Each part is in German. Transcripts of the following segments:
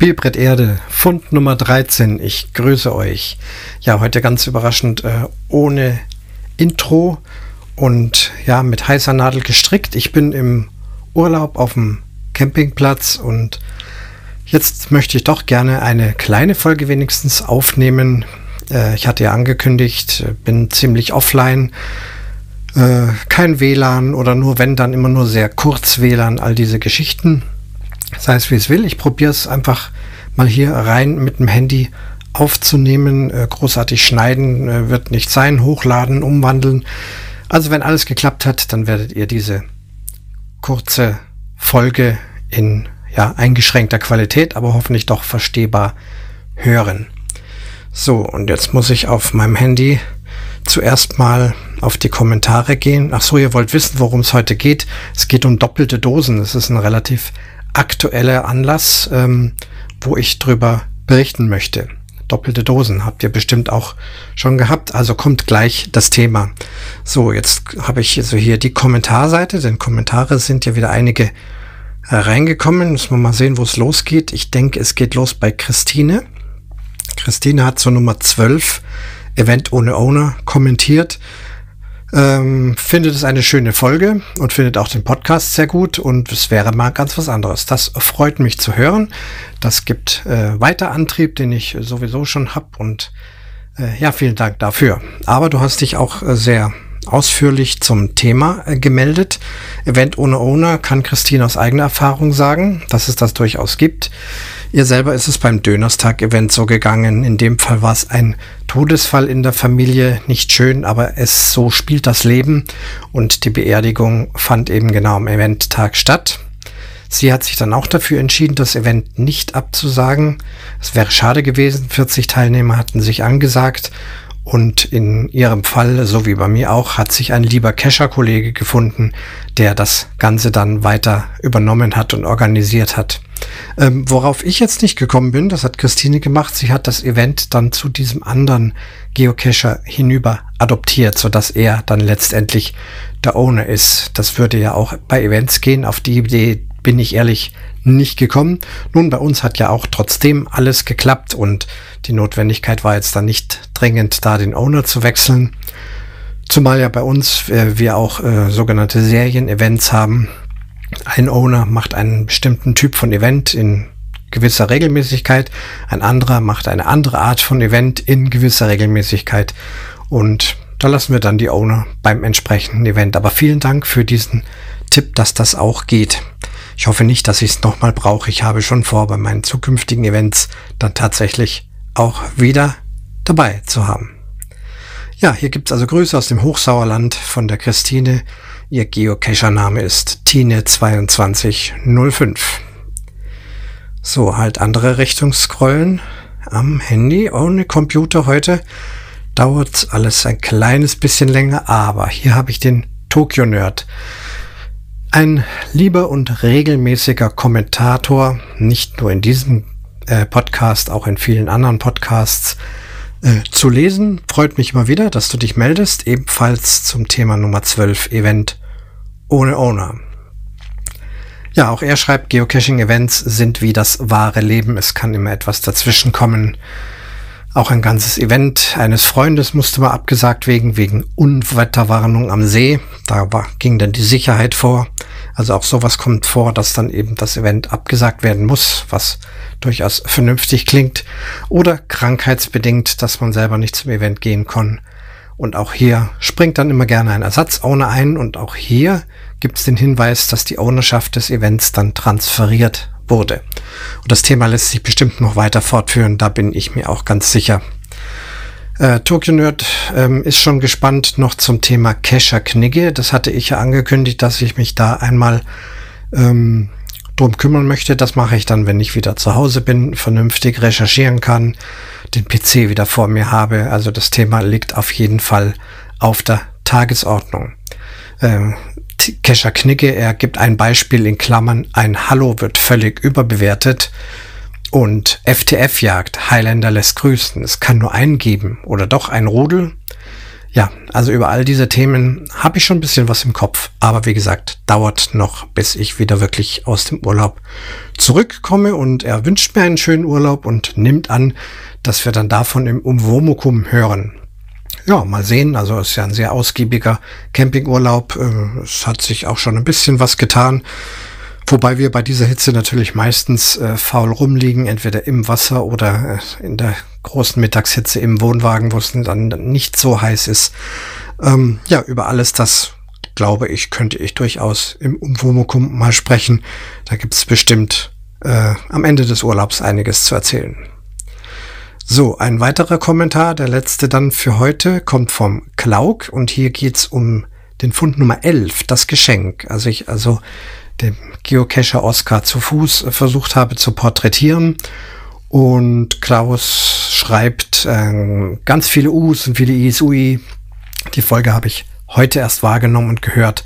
Spielbrett Erde, Fund Nummer 13. Ich grüße euch. Ja, heute ganz überraschend äh, ohne Intro und ja, mit heißer Nadel gestrickt. Ich bin im Urlaub auf dem Campingplatz und jetzt möchte ich doch gerne eine kleine Folge wenigstens aufnehmen. Äh, ich hatte ja angekündigt, bin ziemlich offline. Äh, kein WLAN oder nur wenn dann immer nur sehr kurz WLAN, all diese Geschichten sei es wie es will. Ich probiere es einfach mal hier rein mit dem Handy aufzunehmen. Äh, großartig schneiden äh, wird nicht sein, hochladen, umwandeln. Also wenn alles geklappt hat, dann werdet ihr diese kurze Folge in ja, eingeschränkter Qualität, aber hoffentlich doch verstehbar hören. So, und jetzt muss ich auf meinem Handy zuerst mal auf die Kommentare gehen. Ach so, ihr wollt wissen, worum es heute geht. Es geht um doppelte Dosen. Es ist ein relativ aktueller Anlass, ähm, wo ich drüber berichten möchte. Doppelte Dosen habt ihr bestimmt auch schon gehabt, also kommt gleich das Thema. So, jetzt habe ich also hier die Kommentarseite, denn Kommentare sind ja wieder einige äh, reingekommen. Müssen wir mal sehen, wo es losgeht. Ich denke, es geht los bei Christine. Christine hat zur Nummer 12 Event ohne Owner kommentiert. Ähm, findet es eine schöne Folge und findet auch den Podcast sehr gut und es wäre mal ganz was anderes. Das freut mich zu hören. Das gibt äh, weiter Antrieb, den ich sowieso schon habe und äh, ja, vielen Dank dafür. Aber du hast dich auch äh, sehr ausführlich zum Thema äh, gemeldet. Event ohne Owner kann Christine aus eigener Erfahrung sagen, dass es das durchaus gibt. Ihr selber ist es beim Dönerstag-Event so gegangen. In dem Fall war es ein Todesfall in der Familie. Nicht schön, aber es so spielt das Leben. Und die Beerdigung fand eben genau am Eventtag statt. Sie hat sich dann auch dafür entschieden, das Event nicht abzusagen. Es wäre schade gewesen. 40 Teilnehmer hatten sich angesagt. Und in ihrem Fall, so wie bei mir auch, hat sich ein lieber Kescher-Kollege gefunden, der das Ganze dann weiter übernommen hat und organisiert hat. Ähm, worauf ich jetzt nicht gekommen bin, das hat Christine gemacht. Sie hat das Event dann zu diesem anderen Geocacher hinüber adoptiert, so dass er dann letztendlich der Owner ist. Das würde ja auch bei Events gehen. Auf die Idee bin ich ehrlich nicht gekommen. Nun, bei uns hat ja auch trotzdem alles geklappt und die Notwendigkeit war jetzt dann nicht dringend, da den Owner zu wechseln. Zumal ja bei uns äh, wir auch äh, sogenannte Serien-Events haben. Ein Owner macht einen bestimmten Typ von Event in gewisser Regelmäßigkeit, ein anderer macht eine andere Art von Event in gewisser Regelmäßigkeit und da lassen wir dann die Owner beim entsprechenden Event. Aber vielen Dank für diesen Tipp, dass das auch geht. Ich hoffe nicht, dass ich es nochmal brauche. Ich habe schon vor, bei meinen zukünftigen Events dann tatsächlich auch wieder dabei zu haben. Ja, hier gibt's also Grüße aus dem Hochsauerland von der Christine. Ihr Geocacher-Name ist Tine2205. So, halt andere Richtung scrollen am Handy. Ohne Computer heute dauert alles ein kleines bisschen länger, aber hier habe ich den Tokyo Nerd. Ein lieber und regelmäßiger Kommentator, nicht nur in diesem äh, Podcast, auch in vielen anderen Podcasts, äh, zu lesen. Freut mich immer wieder, dass du dich meldest. Ebenfalls zum Thema Nummer 12 Event ohne Owner. Ja, auch er schreibt, Geocaching-Events sind wie das wahre Leben. Es kann immer etwas dazwischen kommen. Auch ein ganzes Event eines Freundes musste mal abgesagt wegen, wegen Unwetterwarnung am See. Da war, ging dann die Sicherheit vor. Also auch sowas kommt vor, dass dann eben das Event abgesagt werden muss, was durchaus vernünftig klingt. Oder krankheitsbedingt, dass man selber nicht zum Event gehen kann. Und auch hier springt dann immer gerne ein Ersatzowner ein. Und auch hier gibt es den Hinweis, dass die Ownerschaft des Events dann transferiert wurde. Und das Thema lässt sich bestimmt noch weiter fortführen, da bin ich mir auch ganz sicher. Äh, Tokyo Nerd ähm, ist schon gespannt noch zum Thema Kescher Knigge. Das hatte ich ja angekündigt, dass ich mich da einmal ähm, drum kümmern möchte. Das mache ich dann, wenn ich wieder zu Hause bin, vernünftig recherchieren kann, den PC wieder vor mir habe. Also das Thema liegt auf jeden Fall auf der Tagesordnung. Ähm, Kescher Knicke, er gibt ein Beispiel in Klammern, ein Hallo wird völlig überbewertet. Und FTF jagt, Highlander lässt grüßen. Es kann nur einen geben oder doch ein Rudel. Ja, also über all diese Themen habe ich schon ein bisschen was im Kopf. Aber wie gesagt, dauert noch, bis ich wieder wirklich aus dem Urlaub zurückkomme. Und er wünscht mir einen schönen Urlaub und nimmt an, dass wir dann davon im Umwomukum hören. Ja, mal sehen. Also es ist ja ein sehr ausgiebiger Campingurlaub. Äh, es hat sich auch schon ein bisschen was getan. Wobei wir bei dieser Hitze natürlich meistens äh, faul rumliegen, entweder im Wasser oder äh, in der großen Mittagshitze im Wohnwagen, wo es dann nicht so heiß ist. Ähm, ja, über alles das, glaube ich, könnte ich durchaus im Umwomukum mal sprechen. Da gibt es bestimmt äh, am Ende des Urlaubs einiges zu erzählen. So, ein weiterer Kommentar, der letzte dann für heute, kommt vom Klauk und hier geht's um den Fund Nummer 11, das Geschenk. Also ich, also dem Geocacher Oscar zu Fuß versucht habe zu porträtieren. Und Klaus schreibt äh, ganz viele U's und viele I's, Ui. Die Folge habe ich heute erst wahrgenommen und gehört.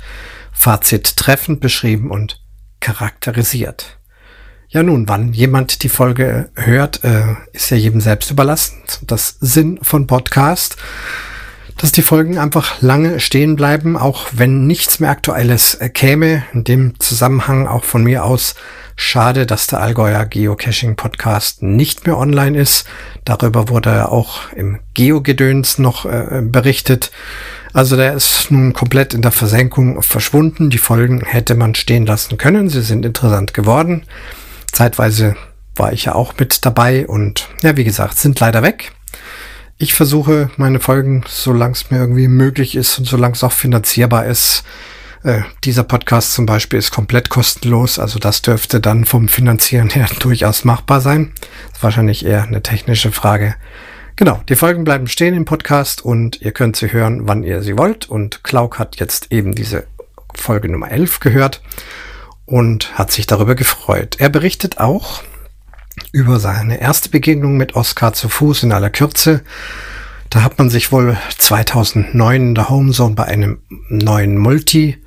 Fazit treffend beschrieben und charakterisiert. Ja nun, wann jemand die Folge hört, äh, ist ja jedem selbst überlassen. Das Sinn von Podcast dass die Folgen einfach lange stehen bleiben, auch wenn nichts mehr Aktuelles käme. In dem Zusammenhang auch von mir aus schade, dass der Allgäuer Geocaching Podcast nicht mehr online ist. Darüber wurde auch im Geogedöns noch äh, berichtet. Also der ist nun komplett in der Versenkung verschwunden. Die Folgen hätte man stehen lassen können. Sie sind interessant geworden. Zeitweise war ich ja auch mit dabei und ja, wie gesagt, sind leider weg. Ich versuche meine Folgen, solange es mir irgendwie möglich ist und solange es auch finanzierbar ist. Äh, dieser Podcast zum Beispiel ist komplett kostenlos, also das dürfte dann vom Finanzieren her durchaus machbar sein. Ist wahrscheinlich eher eine technische Frage. Genau, die Folgen bleiben stehen im Podcast und ihr könnt sie hören, wann ihr sie wollt. Und Klauk hat jetzt eben diese Folge Nummer 11 gehört und hat sich darüber gefreut. Er berichtet auch, über seine erste Begegnung mit Oscar zu Fuß in aller Kürze. Da hat man sich wohl 2009 in der Homezone bei einem neuen Multi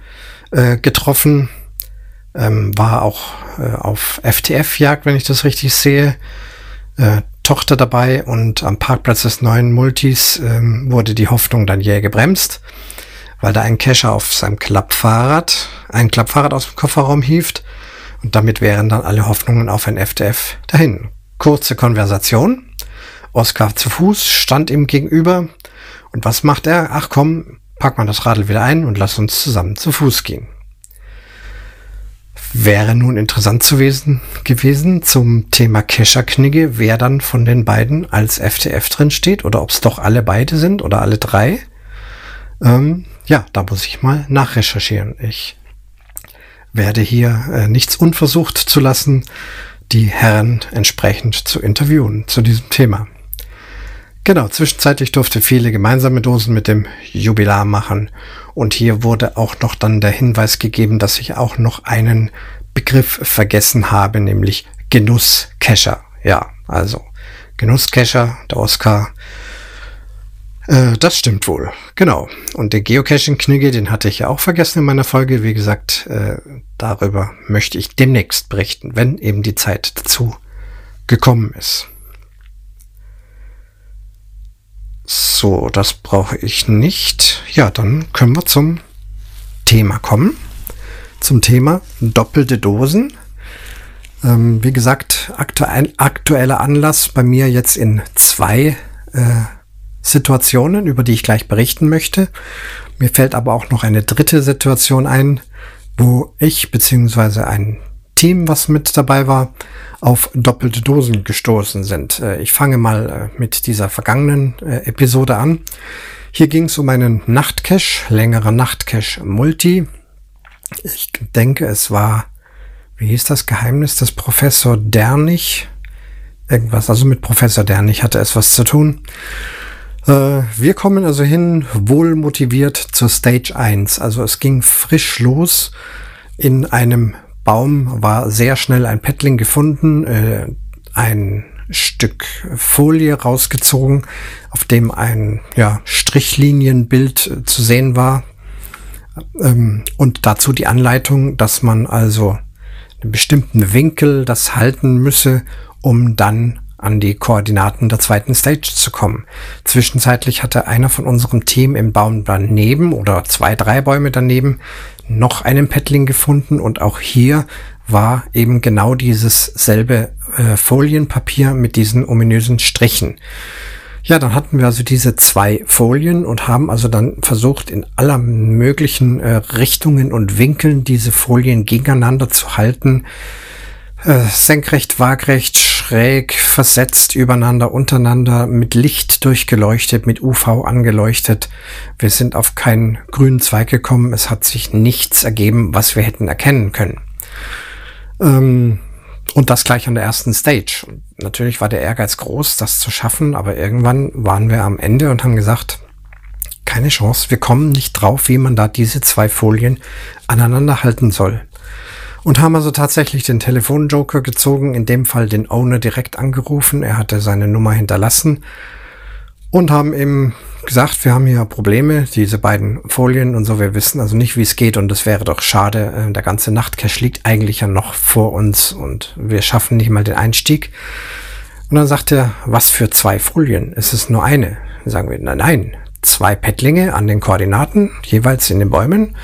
äh, getroffen. Ähm, war auch äh, auf FTF-Jagd, wenn ich das richtig sehe. Äh, Tochter dabei und am Parkplatz des neuen Multis ähm, wurde die Hoffnung dann jäh gebremst, weil da ein Cacher auf seinem Klappfahrrad, ein Klappfahrrad aus dem Kofferraum hieft und damit wären dann alle Hoffnungen auf ein FDF dahin. Kurze Konversation. Oskar zu Fuß stand ihm gegenüber. Und was macht er? Ach komm, pack mal das Radl wieder ein und lass uns zusammen zu Fuß gehen. Wäre nun interessant zu gewesen, gewesen zum Thema Kescherknigge, wer dann von den beiden als FTF drin steht oder ob es doch alle beide sind oder alle drei. Ähm, ja, da muss ich mal nachrecherchieren. Ich werde hier äh, nichts unversucht zu lassen, die Herren entsprechend zu interviewen zu diesem Thema. Genau, zwischenzeitlich durfte viele gemeinsame Dosen mit dem Jubilar machen und hier wurde auch noch dann der Hinweis gegeben, dass ich auch noch einen Begriff vergessen habe, nämlich Genusscacher. Ja, also Genusscacher, der Oscar äh, das stimmt wohl. Genau. Und den Geocaching-Knigge, den hatte ich ja auch vergessen in meiner Folge. Wie gesagt, äh, darüber möchte ich demnächst berichten, wenn eben die Zeit dazu gekommen ist. So, das brauche ich nicht. Ja, dann können wir zum Thema kommen. Zum Thema doppelte Dosen. Ähm, wie gesagt, aktuell, aktueller Anlass bei mir jetzt in zwei äh, Situationen, über die ich gleich berichten möchte. Mir fällt aber auch noch eine dritte Situation ein, wo ich bzw. ein Team, was mit dabei war, auf doppelte Dosen gestoßen sind. Äh, ich fange mal äh, mit dieser vergangenen äh, Episode an. Hier ging es um einen Nachtcache, längerer Nachtcache Multi. Ich denke, es war, wie hieß das Geheimnis des Professor Dernich? Irgendwas, also mit Professor Dernich hatte es was zu tun. Äh, wir kommen also hin, wohl motiviert zur Stage 1. Also es ging frisch los. In einem Baum war sehr schnell ein Paddling gefunden, äh, ein Stück Folie rausgezogen, auf dem ein ja, Strichlinienbild äh, zu sehen war. Ähm, und dazu die Anleitung, dass man also einen bestimmten Winkel das halten müsse, um dann an die Koordinaten der zweiten Stage zu kommen. Zwischenzeitlich hatte einer von unserem Team im Baum daneben oder zwei, drei Bäume daneben noch einen Paddling gefunden und auch hier war eben genau dieses selbe äh, Folienpapier mit diesen ominösen Strichen. Ja, dann hatten wir also diese zwei Folien und haben also dann versucht, in aller möglichen äh, Richtungen und Winkeln diese Folien gegeneinander zu halten. Äh, senkrecht, waagrecht, schräg, versetzt, übereinander, untereinander, mit Licht durchgeleuchtet, mit UV angeleuchtet. Wir sind auf keinen grünen Zweig gekommen. Es hat sich nichts ergeben, was wir hätten erkennen können. Ähm, und das gleich an der ersten Stage. Und natürlich war der Ehrgeiz groß, das zu schaffen, aber irgendwann waren wir am Ende und haben gesagt, keine Chance, wir kommen nicht drauf, wie man da diese zwei Folien aneinander halten soll. Und haben also tatsächlich den Telefonjoker gezogen, in dem Fall den Owner direkt angerufen, er hatte seine Nummer hinterlassen und haben ihm gesagt, wir haben hier Probleme, diese beiden Folien und so, wir wissen also nicht, wie es geht und es wäre doch schade, äh, der ganze Nachtcache liegt eigentlich ja noch vor uns und wir schaffen nicht mal den Einstieg. Und dann sagt er, was für zwei Folien? Es ist nur eine. Sagen wir, nein, nein, zwei Pettlinge an den Koordinaten, jeweils in den Bäumen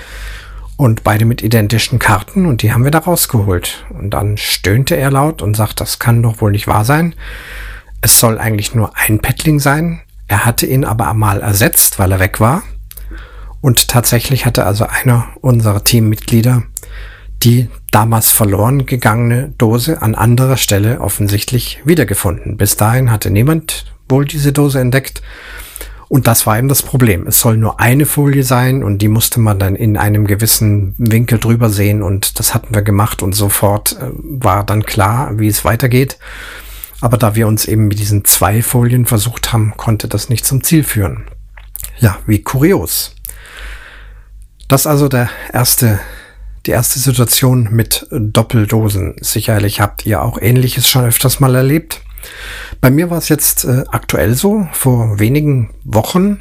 und beide mit identischen Karten und die haben wir da rausgeholt. Und dann stöhnte er laut und sagt, das kann doch wohl nicht wahr sein. Es soll eigentlich nur ein Pettling sein. Er hatte ihn aber einmal ersetzt, weil er weg war. Und tatsächlich hatte also einer unserer Teammitglieder die damals verloren gegangene Dose an anderer Stelle offensichtlich wiedergefunden. Bis dahin hatte niemand wohl diese Dose entdeckt. Und das war eben das Problem. Es soll nur eine Folie sein und die musste man dann in einem gewissen Winkel drüber sehen und das hatten wir gemacht und sofort äh, war dann klar, wie es weitergeht. Aber da wir uns eben mit diesen zwei Folien versucht haben, konnte das nicht zum Ziel führen. Ja, wie kurios. Das also der erste, die erste Situation mit Doppeldosen. Sicherlich habt ihr auch ähnliches schon öfters mal erlebt. Bei mir war es jetzt äh, aktuell so, vor wenigen Wochen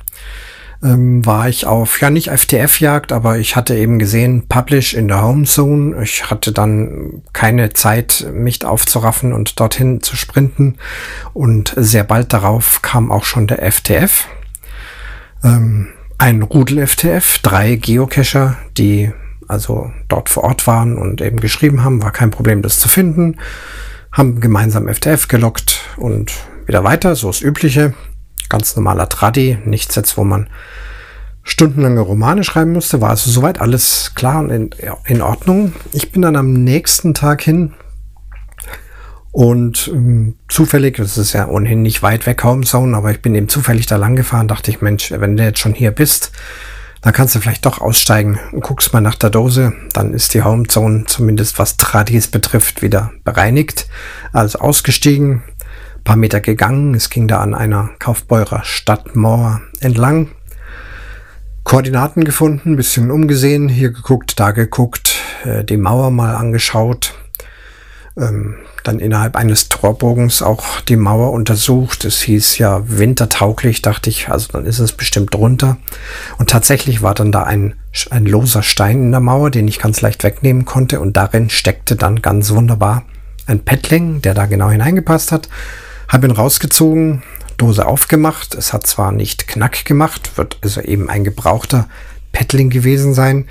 ähm, war ich auf, ja nicht FTF-Jagd, aber ich hatte eben gesehen, Publish in der Home Zone. Ich hatte dann keine Zeit, mich aufzuraffen und dorthin zu sprinten. Und sehr bald darauf kam auch schon der FTF. Ähm, ein Rudel-FTF, drei Geocacher, die also dort vor Ort waren und eben geschrieben haben, war kein Problem, das zu finden. Haben gemeinsam FTF gelockt und wieder weiter, so das Übliche. Ganz normaler Tradi, nichts jetzt, wo man stundenlange Romane schreiben musste, war also soweit alles klar und in, in Ordnung. Ich bin dann am nächsten Tag hin und ähm, zufällig, das ist ja ohnehin nicht weit weg, Homezone, aber ich bin eben zufällig da lang gefahren, dachte ich, Mensch, wenn du jetzt schon hier bist, dann kannst du vielleicht doch aussteigen und guckst mal nach der Dose. Dann ist die Homezone zumindest was Tradis betrifft wieder bereinigt. Also ausgestiegen, paar Meter gegangen. Es ging da an einer Kaufbeurer Stadtmauer entlang. Koordinaten gefunden, bisschen umgesehen, hier geguckt, da geguckt, äh, die Mauer mal angeschaut. Ähm, dann innerhalb eines Torbogens auch die Mauer untersucht. Es hieß ja wintertauglich, dachte ich, also dann ist es bestimmt drunter. Und tatsächlich war dann da ein, ein loser Stein in der Mauer, den ich ganz leicht wegnehmen konnte. Und darin steckte dann ganz wunderbar ein Paddling, der da genau hineingepasst hat. Habe ihn rausgezogen, Dose aufgemacht. Es hat zwar nicht Knack gemacht, wird also eben ein gebrauchter Paddling gewesen sein.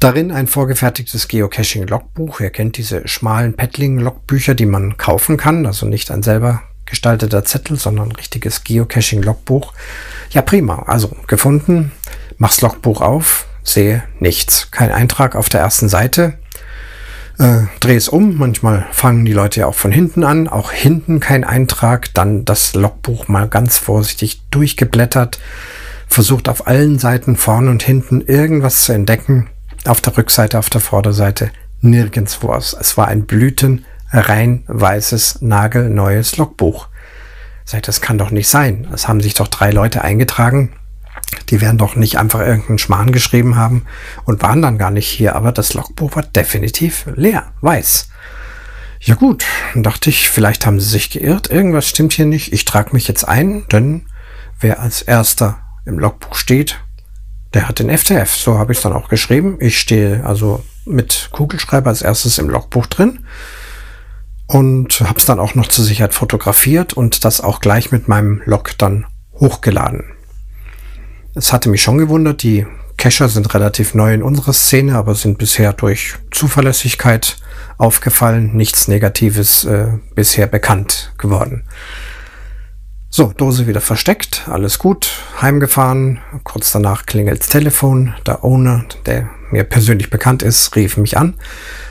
Darin ein vorgefertigtes Geocaching-Logbuch. Ihr kennt diese schmalen Paddling-Logbücher, die man kaufen kann. Also nicht ein selber gestalteter Zettel, sondern ein richtiges Geocaching-Logbuch. Ja, prima. Also gefunden. Mach's Logbuch auf. Sehe nichts. Kein Eintrag auf der ersten Seite äh, drehe es um. Manchmal fangen die Leute ja auch von hinten an. Auch hinten kein Eintrag. Dann das Logbuch mal ganz vorsichtig durchgeblättert. Versucht auf allen Seiten vorne und hinten irgendwas zu entdecken. Auf der Rückseite, auf der Vorderseite nirgendwo. Es war ein blüten rein weißes, nagelneues Logbuch. Sagt, das kann doch nicht sein. Es haben sich doch drei Leute eingetragen. Die werden doch nicht einfach irgendeinen Schmarrn geschrieben haben und waren dann gar nicht hier, aber das Logbuch war definitiv leer, weiß. Ja gut, dachte ich, vielleicht haben sie sich geirrt, irgendwas stimmt hier nicht, ich trage mich jetzt ein, denn wer als erster im Logbuch steht, der hat den FTF. So habe ich es dann auch geschrieben. Ich stehe also mit Kugelschreiber als erstes im Logbuch drin. und habe es dann auch noch zur Sicherheit fotografiert und das auch gleich mit meinem Log dann hochgeladen. Es hatte mich schon gewundert, die Cacher sind relativ neu in unserer Szene, aber sind bisher durch Zuverlässigkeit aufgefallen, nichts Negatives äh, bisher bekannt geworden. So, Dose wieder versteckt, alles gut, heimgefahren. Kurz danach klingelt's Telefon. Der Owner, der mir persönlich bekannt ist, rief mich an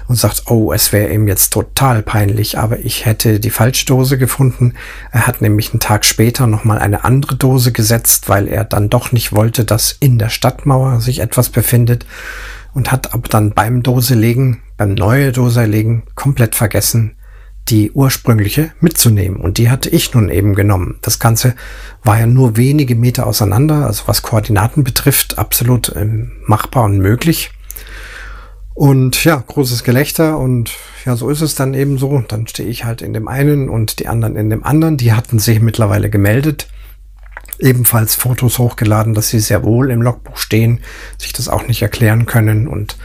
und sagt, oh, es wäre ihm jetzt total peinlich, aber ich hätte die falsche Dose gefunden. Er hat nämlich einen Tag später nochmal eine andere Dose gesetzt, weil er dann doch nicht wollte, dass in der Stadtmauer sich etwas befindet und hat aber dann beim Doselegen, beim neue Doselegen komplett vergessen, die ursprüngliche mitzunehmen. Und die hatte ich nun eben genommen. Das Ganze war ja nur wenige Meter auseinander, also was Koordinaten betrifft, absolut ähm, machbar und möglich. Und ja, großes Gelächter und ja, so ist es dann eben so. Dann stehe ich halt in dem einen und die anderen in dem anderen. Die hatten sich mittlerweile gemeldet. Ebenfalls Fotos hochgeladen, dass sie sehr wohl im Logbuch stehen, sich das auch nicht erklären können und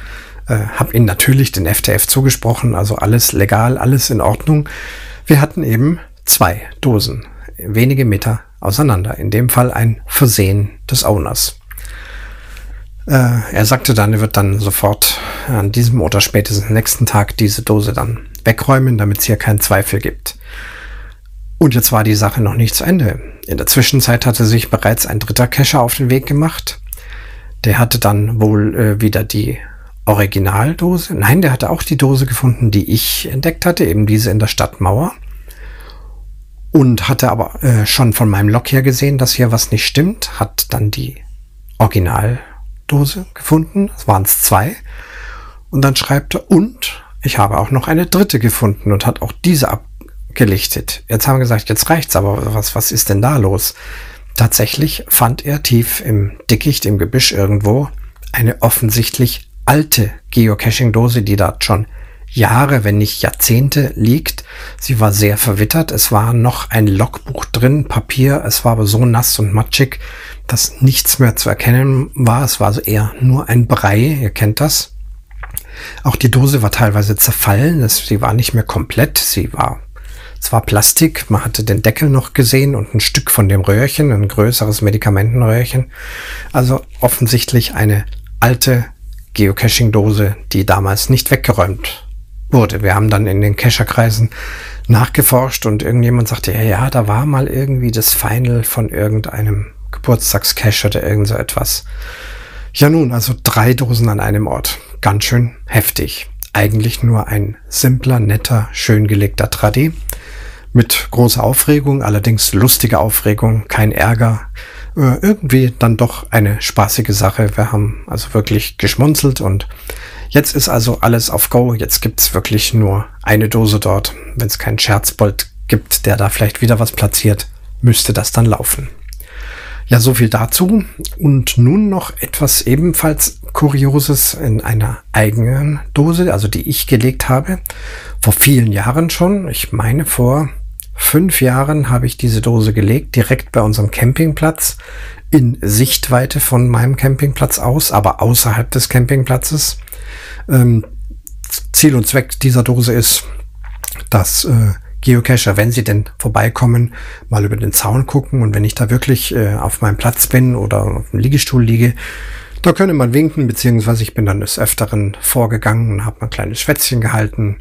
äh, ihnen natürlich den FTF zugesprochen, also alles legal, alles in Ordnung. Wir hatten eben zwei Dosen, wenige Meter auseinander. In dem Fall ein Versehen des Owners. Äh, er sagte dann, er wird dann sofort an diesem oder spätestens nächsten Tag diese Dose dann wegräumen, damit es hier keinen Zweifel gibt. Und jetzt war die Sache noch nicht zu Ende. In der Zwischenzeit hatte sich bereits ein dritter Cacher auf den Weg gemacht. Der hatte dann wohl äh, wieder die Originaldose. Nein, der hatte auch die Dose gefunden, die ich entdeckt hatte, eben diese in der Stadtmauer. Und hatte aber äh, schon von meinem Log her gesehen, dass hier was nicht stimmt. Hat dann die Originaldose gefunden. Es waren es zwei. Und dann schreibt er, und ich habe auch noch eine dritte gefunden und hat auch diese abgelichtet. Jetzt haben wir gesagt, jetzt reicht's, aber was, was ist denn da los? Tatsächlich fand er tief im Dickicht, im Gebüsch irgendwo, eine offensichtlich alte Geocaching-Dose, die da schon Jahre, wenn nicht Jahrzehnte liegt. Sie war sehr verwittert. Es war noch ein Logbuch drin, Papier. Es war aber so nass und matschig, dass nichts mehr zu erkennen war. Es war also eher nur ein Brei. Ihr kennt das. Auch die Dose war teilweise zerfallen. Sie war nicht mehr komplett. Sie war zwar Plastik. Man hatte den Deckel noch gesehen und ein Stück von dem Röhrchen, ein größeres Medikamentenröhrchen. Also offensichtlich eine alte Geocaching-Dose, die damals nicht weggeräumt wurde. Wir haben dann in den Cacherkreisen nachgeforscht und irgendjemand sagte, ja, ja, da war mal irgendwie das Final von irgendeinem Geburtstagscache oder irgend so etwas. Ja nun, also drei Dosen an einem Ort. Ganz schön heftig. Eigentlich nur ein simpler, netter, schön gelegter Tradi. Mit großer Aufregung, allerdings lustige Aufregung, kein Ärger, äh, irgendwie dann doch eine spaßige Sache. Wir haben also wirklich geschmunzelt und jetzt ist also alles auf Go. Jetzt gibt's wirklich nur eine Dose dort. Wenn es keinen Scherzbold gibt, der da vielleicht wieder was platziert, müsste das dann laufen. Ja, so viel dazu. Und nun noch etwas ebenfalls Kurioses in einer eigenen Dose, also die ich gelegt habe. Vor vielen Jahren schon. Ich meine vor fünf Jahren habe ich diese Dose gelegt, direkt bei unserem Campingplatz, in Sichtweite von meinem Campingplatz aus, aber außerhalb des Campingplatzes. Ähm, Ziel und Zweck dieser Dose ist, dass äh, Geocacher, wenn sie denn vorbeikommen, mal über den Zaun gucken und wenn ich da wirklich äh, auf meinem Platz bin oder auf dem Liegestuhl liege, da könne man winken, beziehungsweise ich bin dann des Öfteren vorgegangen und habe ein kleines Schwätzchen gehalten,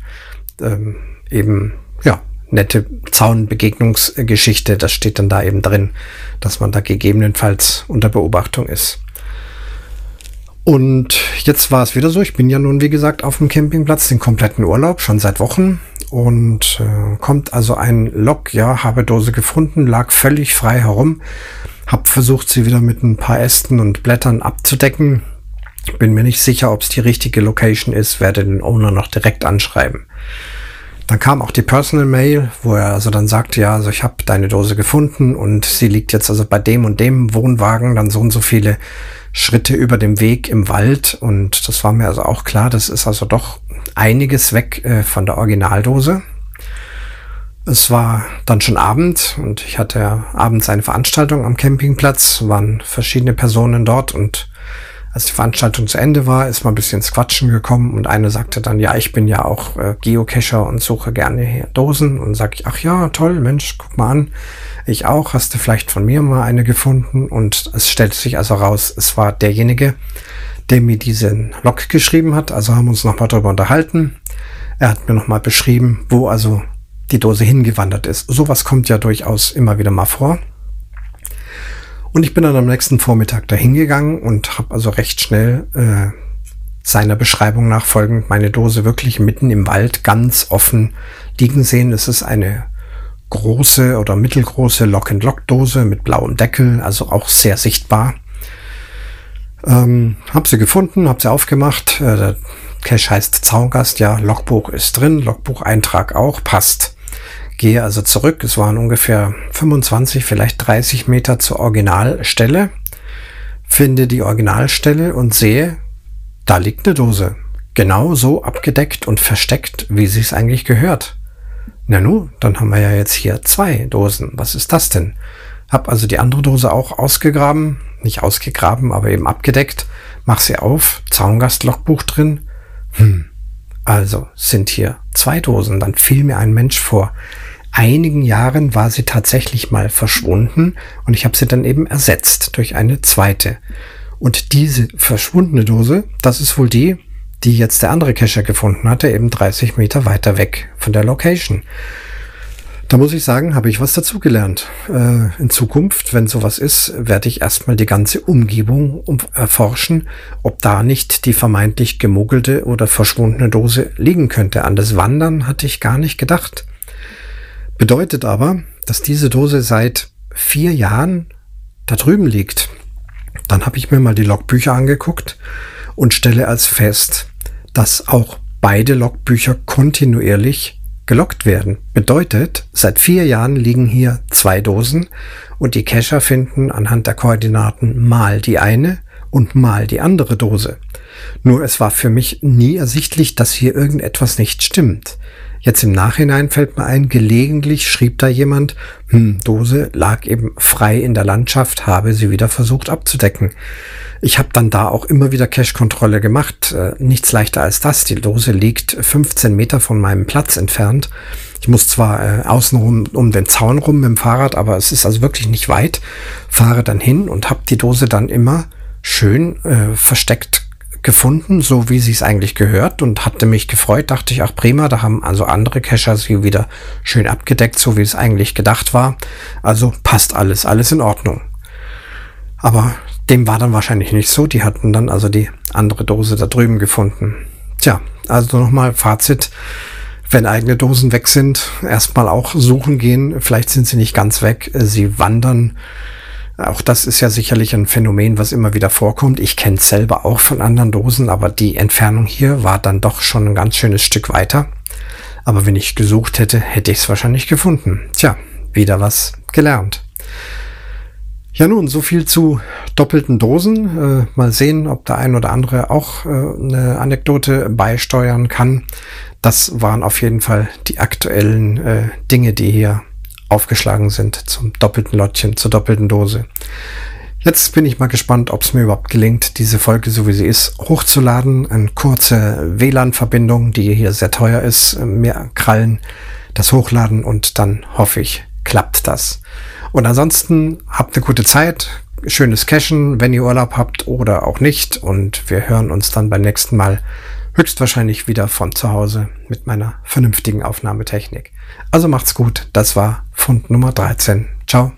ähm, eben, ja, nette Zaunbegegnungsgeschichte. Das steht dann da eben drin, dass man da gegebenenfalls unter Beobachtung ist. Und jetzt war es wieder so, ich bin ja nun, wie gesagt, auf dem Campingplatz, den kompletten Urlaub, schon seit Wochen. Und äh, kommt also ein Lok, ja, habe Dose gefunden, lag völlig frei herum. Hab versucht, sie wieder mit ein paar Ästen und Blättern abzudecken. Bin mir nicht sicher, ob es die richtige Location ist, werde den Owner noch direkt anschreiben. Dann kam auch die Personal Mail, wo er also dann sagte, ja, also ich habe deine Dose gefunden und sie liegt jetzt also bei dem und dem Wohnwagen, dann so und so viele Schritte über dem Weg im Wald und das war mir also auch klar, das ist also doch einiges weg äh, von der Originaldose. Es war dann schon Abend und ich hatte abends eine Veranstaltung am Campingplatz, waren verschiedene Personen dort und Als die Veranstaltung zu Ende war, ist mal ein bisschen ins Quatschen gekommen und eine sagte dann, ja, ich bin ja auch äh, Geocacher und suche gerne Dosen. Und sag ich, ach ja, toll, Mensch, guck mal an. Ich auch, hast du vielleicht von mir mal eine gefunden? Und es stellte sich also raus, es war derjenige, der mir diesen Log geschrieben hat. Also haben uns nochmal darüber unterhalten. Er hat mir nochmal beschrieben, wo also die Dose hingewandert ist. Sowas kommt ja durchaus immer wieder mal vor. Und ich bin dann am nächsten Vormittag dahin gegangen und habe also recht schnell äh, seiner Beschreibung nachfolgend meine Dose wirklich mitten im Wald ganz offen liegen sehen. Es ist eine große oder mittelgroße Lock-and-Lock-Dose mit blauem Deckel, also auch sehr sichtbar. Ähm, hab sie gefunden, hab sie aufgemacht. Äh, der Cache heißt Zaungast, ja, Logbuch ist drin, Logbucheintrag auch, passt. Gehe also zurück. Es waren ungefähr 25, vielleicht 30 Meter zur Originalstelle. Finde die Originalstelle und sehe, da liegt eine Dose. Genau so abgedeckt und versteckt, wie sie es eigentlich gehört. Na nu, dann haben wir ja jetzt hier zwei Dosen. Was ist das denn? Hab also die andere Dose auch ausgegraben, nicht ausgegraben, aber eben abgedeckt. Mach sie auf, Zaungast-Logbuch drin. Hm, also sind hier zwei Dosen. Dann fiel mir ein Mensch vor. Einigen Jahren war sie tatsächlich mal verschwunden und ich habe sie dann eben ersetzt durch eine zweite. Und diese verschwundene Dose, das ist wohl die, die jetzt der andere Cacher gefunden hatte, eben 30 Meter weiter weg von der Location. Da muss ich sagen, habe ich was dazugelernt. Äh, in Zukunft, wenn sowas ist, werde ich erstmal die ganze Umgebung erforschen, ob da nicht die vermeintlich gemuggelte oder verschwundene Dose liegen könnte. An das Wandern hatte ich gar nicht gedacht. Bedeutet aber, dass diese Dose seit vier Jahren da drüben liegt. Dann habe ich mir mal die Logbücher angeguckt und stelle als fest, dass auch beide Logbücher kontinuierlich gelockt werden. Bedeutet, seit vier Jahren liegen hier zwei Dosen und die Cacher finden anhand der Koordinaten mal die eine und mal die andere Dose. Nur es war für mich nie ersichtlich, dass hier irgendetwas nicht stimmt. Jetzt im Nachhinein fällt mir ein, gelegentlich schrieb da jemand, hm, Dose lag eben frei in der Landschaft, habe sie wieder versucht abzudecken. Ich habe dann da auch immer wieder Cache-Kontrolle gemacht. Äh, nichts leichter als das. Die Dose liegt 15 Meter von meinem Platz entfernt. Ich muss zwar äh, außenrum um den Zaun rum mit dem Fahrrad, aber es ist also wirklich nicht weit. Fahre dann hin und habe die Dose dann immer schön äh, versteckt gefunden, so wie sie es eigentlich gehört und hatte mich gefreut, dachte ich, ach prima, da haben also andere Cacher sie wieder schön abgedeckt, so wie es eigentlich gedacht war. Also passt alles, alles in Ordnung. Aber dem war dann wahrscheinlich nicht so. Die hatten dann also die andere Dose da drüben gefunden. Tja, also nochmal Fazit. Wenn eigene Dosen weg sind, erstmal auch suchen gehen. Vielleicht sind sie nicht ganz weg. Sie wandern auch das ist ja sicherlich ein Phänomen, was immer wieder vorkommt. Ich kenne es selber auch von anderen Dosen, aber die Entfernung hier war dann doch schon ein ganz schönes Stück weiter. Aber wenn ich gesucht hätte, hätte ich es wahrscheinlich gefunden. Tja, wieder was gelernt. Ja nun, so viel zu doppelten Dosen. Äh, mal sehen, ob der ein oder andere auch äh, eine Anekdote beisteuern kann. Das waren auf jeden Fall die aktuellen äh, Dinge, die hier aufgeschlagen sind zum doppelten Lottchen, zur doppelten Dose. Jetzt bin ich mal gespannt, ob es mir überhaupt gelingt, diese Folge, so wie sie ist, hochzuladen. Eine kurze WLAN-Verbindung, die hier sehr teuer ist, mehr Krallen, das hochladen und dann hoffe ich, klappt das. Und ansonsten habt eine gute Zeit, schönes Cashen, wenn ihr Urlaub habt oder auch nicht. Und wir hören uns dann beim nächsten Mal höchstwahrscheinlich wieder von zu Hause mit meiner vernünftigen Aufnahmetechnik. Also macht's gut. Das war Fund Nummer 13. Ciao.